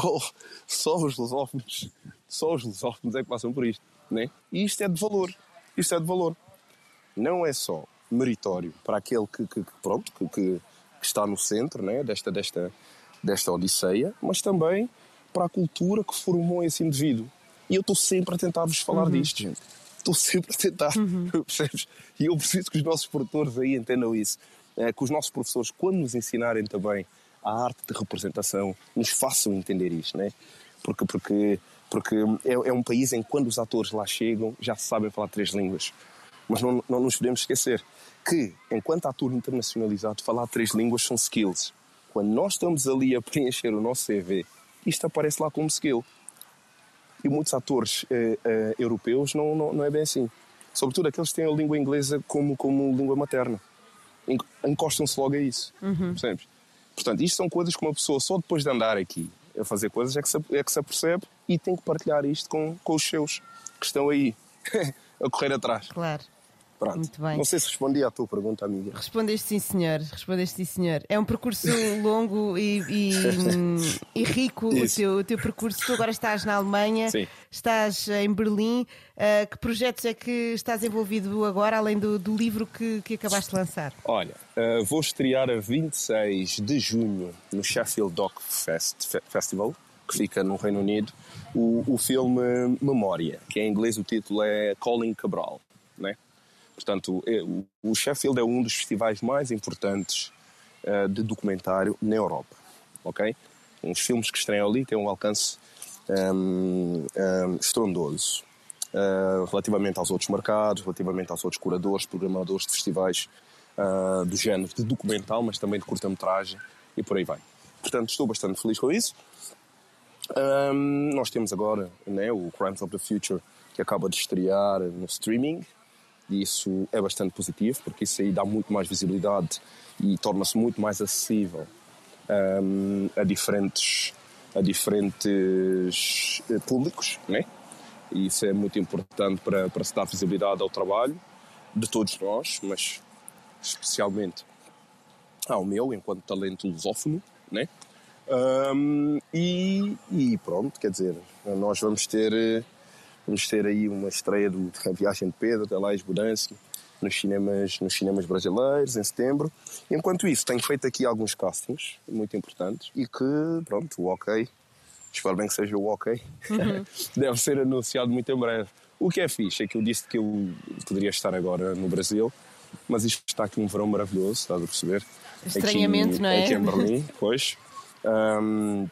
só os lusófonos. Só os lusófonos é que passam por isto. Né? E isto é de valor. Isto é de valor. Não é só meritório para aquele que, que pronto, que, que, está no centro né? desta, desta, desta odisseia, mas também para a cultura que formou esse indivíduo. E eu estou sempre a tentar vos falar uhum. disto, gente. Estou sempre a tentar, uhum. percebes? E eu preciso que os nossos produtores aí entendam isso. É, que os nossos professores, quando nos ensinarem também a arte de representação nos façam entender isto, né? Porque, porque, porque é, é, um país em que quando os atores lá chegam já sabem falar três línguas. Mas não, não nos podemos esquecer que, enquanto ator internacionalizado, falar três línguas são skills. Quando nós estamos ali a preencher o nosso CV, isto aparece lá como skill. E muitos atores eh, eh, europeus não, não, não é bem assim. Sobretudo aqueles que têm a língua inglesa como, como língua materna. Encostam-se logo a isso. Uhum. Percebes? Portanto, isto são coisas que uma pessoa só depois de andar aqui a fazer coisas é que se, é que se apercebe e tem que partilhar isto com, com os seus que estão aí a correr atrás. Claro. Pronto. Muito bem. Não sei se respondi à tua pergunta, amiga. Respondeste sim, senhor. Respondeste sim, senhor. É um percurso longo e, e, e rico o teu, o teu percurso. Tu agora estás na Alemanha, sim. estás em Berlim. Uh, que projetos é que estás envolvido agora, além do, do livro que, que acabaste de lançar? Olha, uh, vou estrear a 26 de junho no Sheffield Doc Fest, Festival, que fica no Reino Unido, o, o filme Memória, que em inglês o título é Colin Cabral. Né? Portanto, é, o Sheffield é um dos festivais mais importantes uh, de documentário na Europa. Ok? Os filmes que estreiam ali têm um alcance um, um, estrondoso uh, relativamente aos outros mercados, relativamente aos outros curadores, programadores de festivais uh, do género de documental, mas também de curta-metragem e por aí vai. Portanto, estou bastante feliz com isso. Um, nós temos agora né, o Crimes of the Future que acaba de estrear no streaming e isso é bastante positivo, porque isso aí dá muito mais visibilidade e torna-se muito mais acessível um, a diferentes, a diferentes eh, públicos, né? E isso é muito importante para, para se dar visibilidade ao trabalho de todos nós, mas especialmente ao meu, enquanto talento lusófono, né? Um, e, e, pronto, quer dizer, nós vamos ter eh, Vamos ter aí uma estreia do A Viagem de Pedro, da Laís Budansky, nos cinemas, nos cinemas brasileiros, em setembro. Enquanto isso, tenho feito aqui alguns castings muito importantes e que, pronto, o ok, espero bem que seja o ok, uhum. deve ser anunciado muito em breve. O que é fixe é que eu disse que eu poderia estar agora no Brasil, mas isto está aqui um verão maravilhoso, estás a perceber? Estranhamento, aqui, não é? Aqui em Berlim, pois. Um,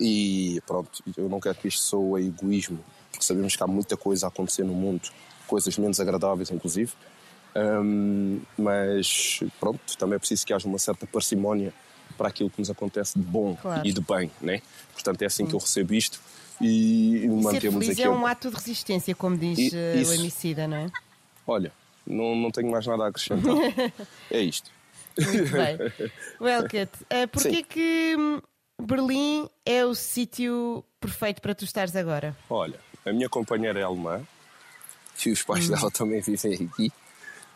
e pronto, eu não quero que isto soe egoísmo, porque sabemos que há muita coisa a acontecer no mundo coisas menos agradáveis, inclusive. Um, mas pronto, também é preciso que haja uma certa parcimónia para aquilo que nos acontece de bom Claro. e de bem, né? Portanto, é assim que eu recebo isto e Ser mantemos feliz aqui. é um ato de resistência, como diz E- eh, o isso. Emicida, não é? Olha, não, não tenho mais nada a acrescentar. é isto. Muito bem. Welcome. Uh, Porquê Sim. que hum, Berlim é o sítio perfeito para tu estares agora? Olha, a minha companheira é alemã e os pais dela também vivem aqui.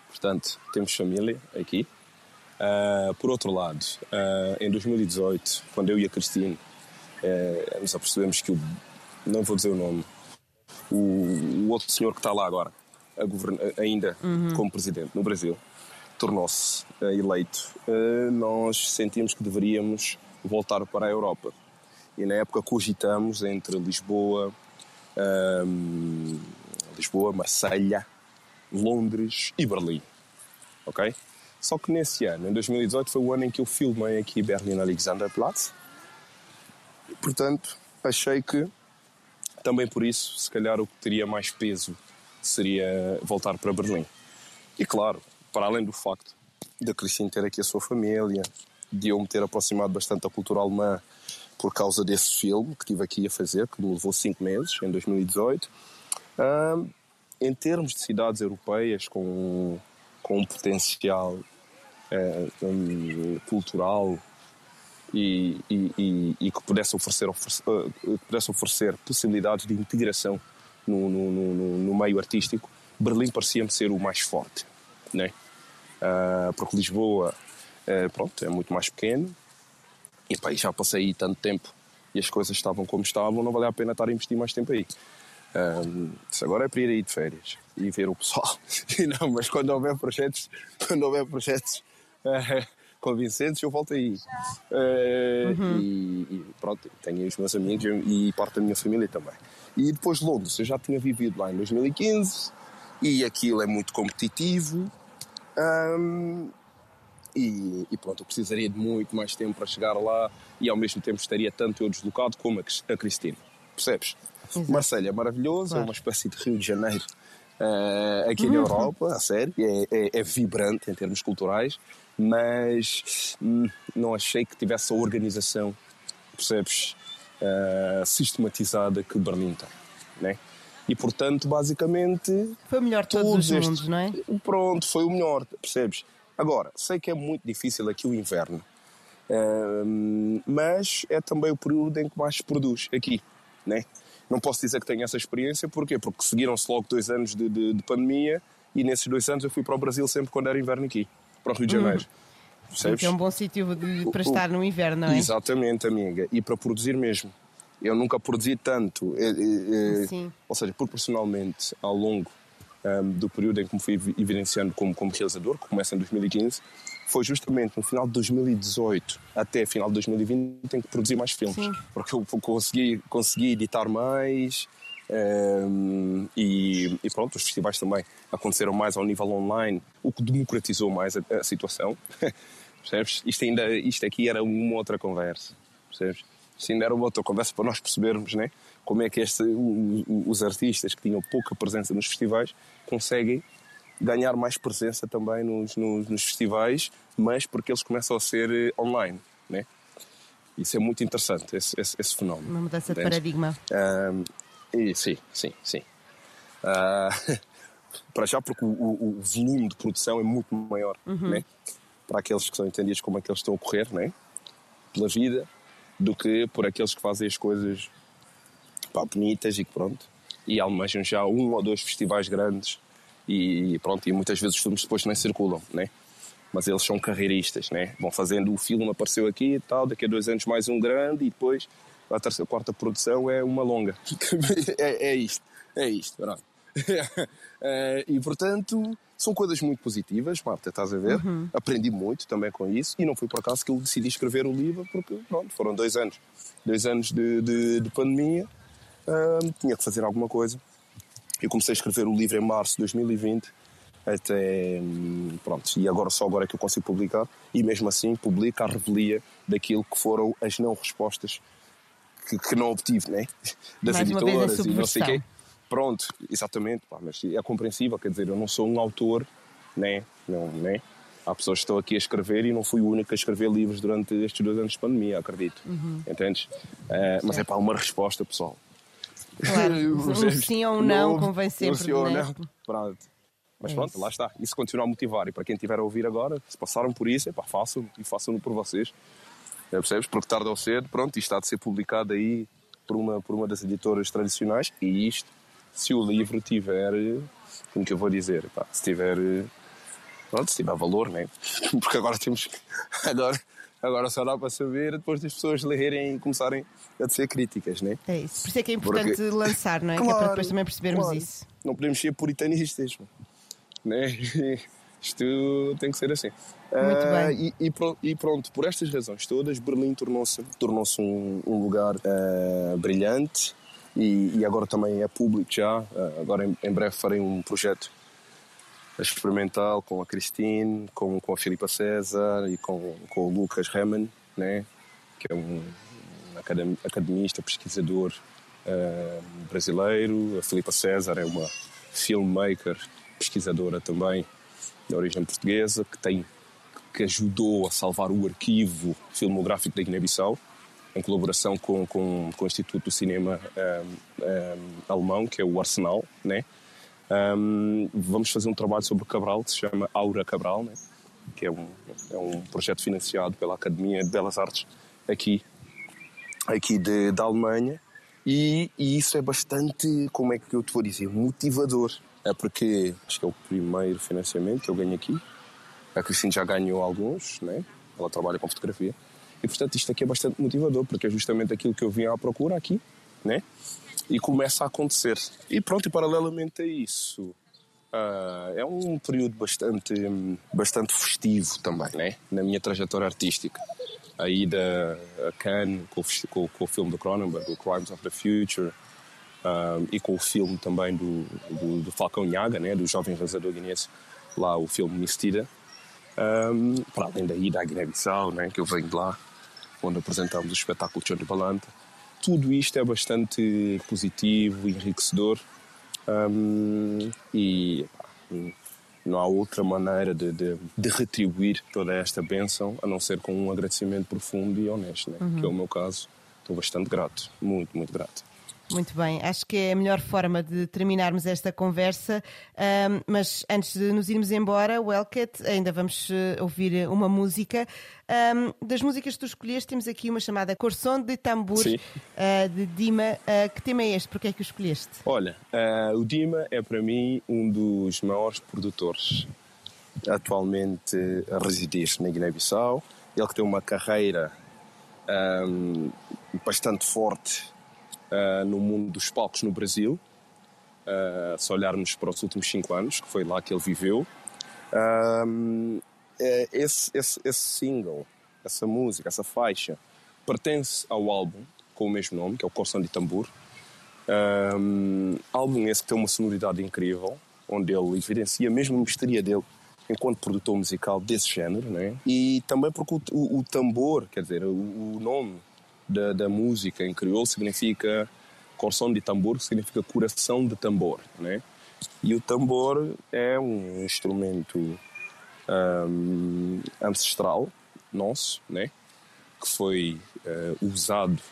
Portanto, temos família aqui. Ah, por outro lado, ah, em 2018, quando eu e a Cristina eh, nos apercebemos que o. Não vou dizer o nome. O, o outro senhor que está lá agora, ainda como presidente no Brasil, tornou-se eleito. nós sentimos que deveríamos voltar para a Europa. E na época cogitamos entre Lisboa, ahm, Lisboa, Marselha, Londres e Berlim. Ok? Só que nesse ano, em 2018, foi o ano em que eu filmei aqui Berlim Alexanderplatz. Portanto, achei que também por isso, se calhar o que teria mais peso seria voltar para Berlim. E claro, para além do facto da Cristina ter aqui a sua família, de eu me ter aproximado bastante da cultura alemã por causa desse filme que tive aqui a fazer, que me levou cinco meses, em 2018. Ahm, em termos de cidades europeias com, com um potencial eh, hum, cultural e, e, e, e que pudesse oferecer, oferecer, eh, que pudesse oferecer possibilidades de integração no, no, no, no- no meio artístico, Berlim parecia-me ser o mais forte, né? Ah, porque Lisboa, eh, pronto, é muito mais pequeno e pá, já passei tanto tempo e as coisas estavam como estavam, não valia a pena estar a investir mais tempo aí. Se agora é para ir aí de férias e ver o pessoal. E não, mas quando houver projetos, quando houver projetos eh, convincentes, eu volto aí. Eh, e, e pronto, tenho os meus amigos e parte da minha família também. E depois Londres, eu já tinha vivido lá em 2015 e aquilo é muito competitivo. Ahm, e, e pronto, eu precisaria de muito mais tempo para chegar lá e ao mesmo tempo estaria tanto eu deslocado como a, a Cristina. Percebes? Exato. Marselha é maravilhoso, Claro. é uma espécie de Rio de Janeiro eh, aqui na Europa, a sério, é, é- é vibrante em termos culturais, mas hum, não achei que tivesse a organização, percebes, eh, sistematizada que Berlim tem, né? E portanto, basicamente, Foi o melhor de todos os Todos estes- mundos, não é? Pronto, foi o melhor, percebes? Agora, sei que é muito difícil aqui o inverno, Ahm, mas é também o período em que mais se produz aqui, né? Não posso dizer que tenho essa experiência, porquê? Porque seguiram-se logo dois anos de, de- de pandemia e nesses dois anos eu fui para o Brasil sempre quando era inverno aqui, para o Rio de Janeiro. Percebes? Que é um bom sítio de- para O- estar no inverno, não é? Exatamente, amiga. E para produzir mesmo. Eu nunca produzi tanto. eh, eh, eh, Sim. Ou seja, proporcionalmente ao longo ahm, do período em que me fui evi- evidenciando como, como realizador, que começa em 2015, foi justamente no final de 2018 até final de 2020 em que produzi mais filmes. Sim. Porque eu consegui, consegui editar mais. ahm, e, e pronto, os festivais também aconteceram mais ao nível online, o que democratizou mais a, a situação. Percebes? Isto, ainda, isto aqui era uma outra conversa. Percebes? Ainda era uma outra conversa para nós percebermos né? como é que este, os artistas que tinham pouca presença nos festivais conseguem ganhar mais presença também nos, nos, nos festivais, mas porque eles começam a ser eh, online. Né? Isso é muito interessante, esse, esse, esse fenómeno. Uma mudança de paradigma. E, sim, sim, sim. Ah, para já, porque o, o- volume de produção é muito maior, né? para aqueles que são entendidos como aqueles que estão a correr né? pela vida, do que por aqueles que fazem as coisas pá, bonitas e pronto. E almejam já um ou dois festivais grandes e pronto, e muitas vezes os filmes depois nem circulam, né? Mas eles são carreiristas, né? Vão fazendo o filme, apareceu aqui e tal, daqui a dois anos mais um grande e depois a terceira, a quarta produção é uma longa. é, é isto, é isto, pronto. Eh, e portanto, são coisas muito positivas, Marta, estás a ver? Aprendi muito também com isso e não foi por acaso que eu decidi escrever o livro, porque pronto, foram dois anos, dois anos de, de, de pandemia, tinha que fazer alguma coisa. Eu comecei a escrever o livro em março de 2020, até hum, pronto, e agora só agora é que eu consigo publicar, e mesmo assim publica a revelia daquilo que foram as não respostas que, que não obtive, né? Das editoras e não sei quê. Pronto, exatamente, pá, mas é compreensível, quer dizer, eu não sou um autor, né? Não, né? Há pessoas que estão aqui a escrever e não fui o único a escrever livros durante estes dois anos de pandemia, acredito. Uhum. Entendes? Uh, mas é para uma resposta, pessoal. Claro, um sim ou não, não convém sempre. Um sim ou né? não. Pronto. Mas é pronto, isso. lá está. Isso continua a motivar. E para quem estiver a ouvir agora, se passaram por isso, é pá, façam e façam-no por vocês. É, percebes? Porque tarde ou cedo, pronto, isto está de ser publicado aí por uma, por uma das editoras tradicionais. E isto, se o livro tiver, como que eu vou dizer, pá, se tiver pronto, se tiver valor, né? Porque agora temos. Agora, agora só dá para saber depois das pessoas lerem e começarem a ser críticas, né? É isso. Por isso é que é importante Porque... lançar, não é? Claro, que é para depois também percebermos claro. isso. Não podemos ser puritanistas, né? Isto tem que ser assim. Muito uh, bem. E, e, pronto, por estas razões todas, Berlim tornou-se tornou um, um, lugar uh, brilhante e, e, agora também é público já. Uh, agora em, em breve farei um projeto experimental com a Christine, com, com a Filipa César e com, com o Lucas Reman, né? que é um academista, pesquisador uh, brasileiro. A Filipa César é uma filmmaker, pesquisadora também, de origem portuguesa, que tem que ajudou a salvar o arquivo filmográfico da Guiné-Bissau, em colaboração com, com, com o Instituto do Cinema um, eh, um, eh, alemão, que é o Arsenal, né? Um, vamos fazer um trabalho sobre Cabral, que se chama Aura Cabral, né? que é um, é um projeto financiado pela Academia de Belas Artes aqui, aqui de, da Alemanha. E, e, isso é bastante, como é que eu te vou dizer, motivador. É porque acho que é o primeiro financiamento que eu ganho aqui. A Cristina já ganhou alguns, né? ela trabalha com fotografia. E portanto isto aqui é bastante motivador, porque é justamente aquilo que eu vim à procura aqui, né? e começa a acontecer. E pronto, e paralelamente a isso, uh, é um período bastante, bastante festivo também, né? Na minha trajetória artística. A ida a Cannes com, com, com o filme do Cronenberg, o Crimes of the Future, uh, e com o filme também do, do, do Falcão Nhaga, né? Do jovem realizador guineense, lá o filme Mistira. Um, para além da ida à Guiné-Bissau, né? Que eu venho de lá, onde apresentamos o espetáculo de Johnny Balanta tudo isto é bastante positivo, enriquecedor um, e não há outra maneira de, de, de, retribuir toda esta bênção a não ser com um agradecimento profundo e honesto, né? uhum. que é o meu caso. Estou bastante grato, muito, muito grato. Muito bem, acho que é a melhor forma de terminarmos esta conversa. Um, mas antes de nos irmos embora, Welket, ainda vamos uh, ouvir uma música. Um, das músicas que tu escolheste, temos aqui uma chamada Corson de Tambor, uh, de Dima. Uh, que tema é este? Porquê é que o escolheste? Olha, o Dima é para mim um dos maiores produtores atualmente a residir na Guiné-Bissau. Ele que tem uma carreira um, bastante forte uh, no mundo dos palcos no Brasil, uh, se olharmos para os últimos cinco anos, que foi lá que ele viveu. Uh, esse, esse, esse single, essa música, essa faixa, pertence ao álbum com o mesmo nome, que é o Corção de Tambor. Um, álbum esse que tem uma sonoridade incrível, onde ele evidencia mesmo a misteria dele enquanto produtor musical desse género, né? E também porque o, o tambor, quer dizer, o, o nome da, da música em crioulo significa corção de tambor, significa coração de tambor, né? E o tambor é um instrumento um, ancestral nosso, né? Que foi uh, usado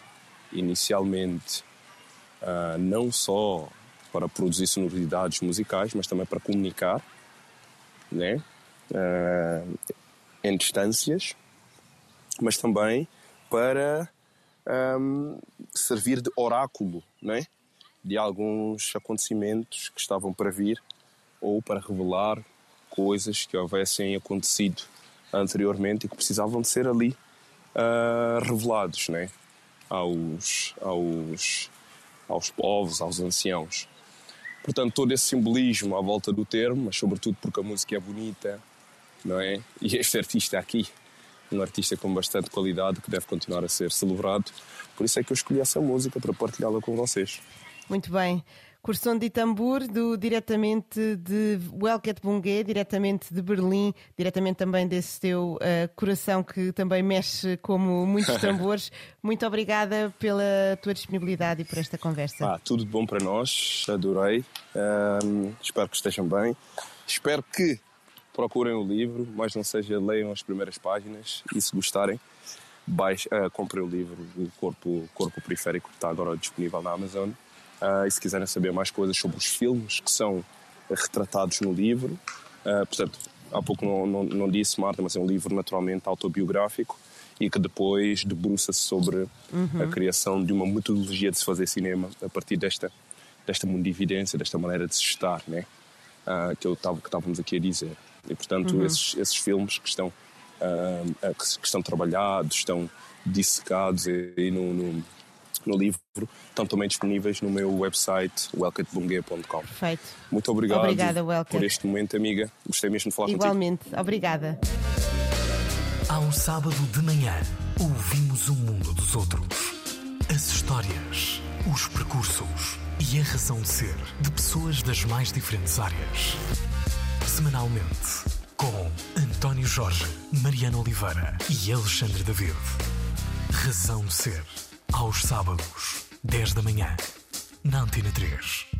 inicialmente uh, não só para produzir sonoridades musicais, mas também para comunicar, né? Uh, em distâncias, mas também para um, servir de oráculo né? de alguns acontecimentos que estavam para vir ou para revelar coisas que houvessem acontecido anteriormente e que precisavam de ser ali uh, revelados né? aos, aos, aos povos, aos anciãos. Portanto, todo esse simbolismo à volta do termo, mas sobretudo porque a música é bonita, não é? E este artista aqui um artista com bastante qualidade que deve continuar a ser celebrado. Por isso é que eu escolhi essa música para partilhá-la com vocês. Muito bem. Curson de Tambor, do, diretamente de Welket Bungé, diretamente de Berlim, diretamente também desse teu uh, coração que também mexe como muitos tambores. Muito obrigada pela tua disponibilidade e por esta conversa. Ah, tudo bom para nós, adorei. Um, espero que estejam bem. Espero que procurem o livro, mas não seja leiam as primeiras páginas e se gostarem, baixe, uh, comprem o livro O Corpo, Corpo Periférico, que está agora disponível na Amazon. Uh, e se quiserem saber mais coisas sobre os filmes que são retratados no livro, uh, portanto, há pouco não, não, não, disse, Marta, mas é um livro naturalmente autobiográfico e que depois debruça-se sobre uhum. a criação de uma metodologia de se fazer cinema a partir desta, desta mundividência, desta maneira de se estar, né? Uh, que, eu tava, que estávamos aqui a dizer. E, portanto, uhum. esses, esses filmes que estão, uh, que, que, estão trabalhados, estão dissecados aí no, no no livro, estão também disponíveis no meu website, welcatebungue.com. Perfeito. Muito obrigado Obrigada, por este momento, amiga. Gostei mesmo de falar Igualmente. contigo. Igualmente. Obrigada. Ao sábado de manhã, ouvimos o mundo dos outros. As histórias, os percursos e a razão de ser de pessoas das mais diferentes áreas. Semanalmente, com António Jorge, Mariana Oliveira e Alexandre David. Razão de ser aos sábados, 10 da manhã, na Antena 3.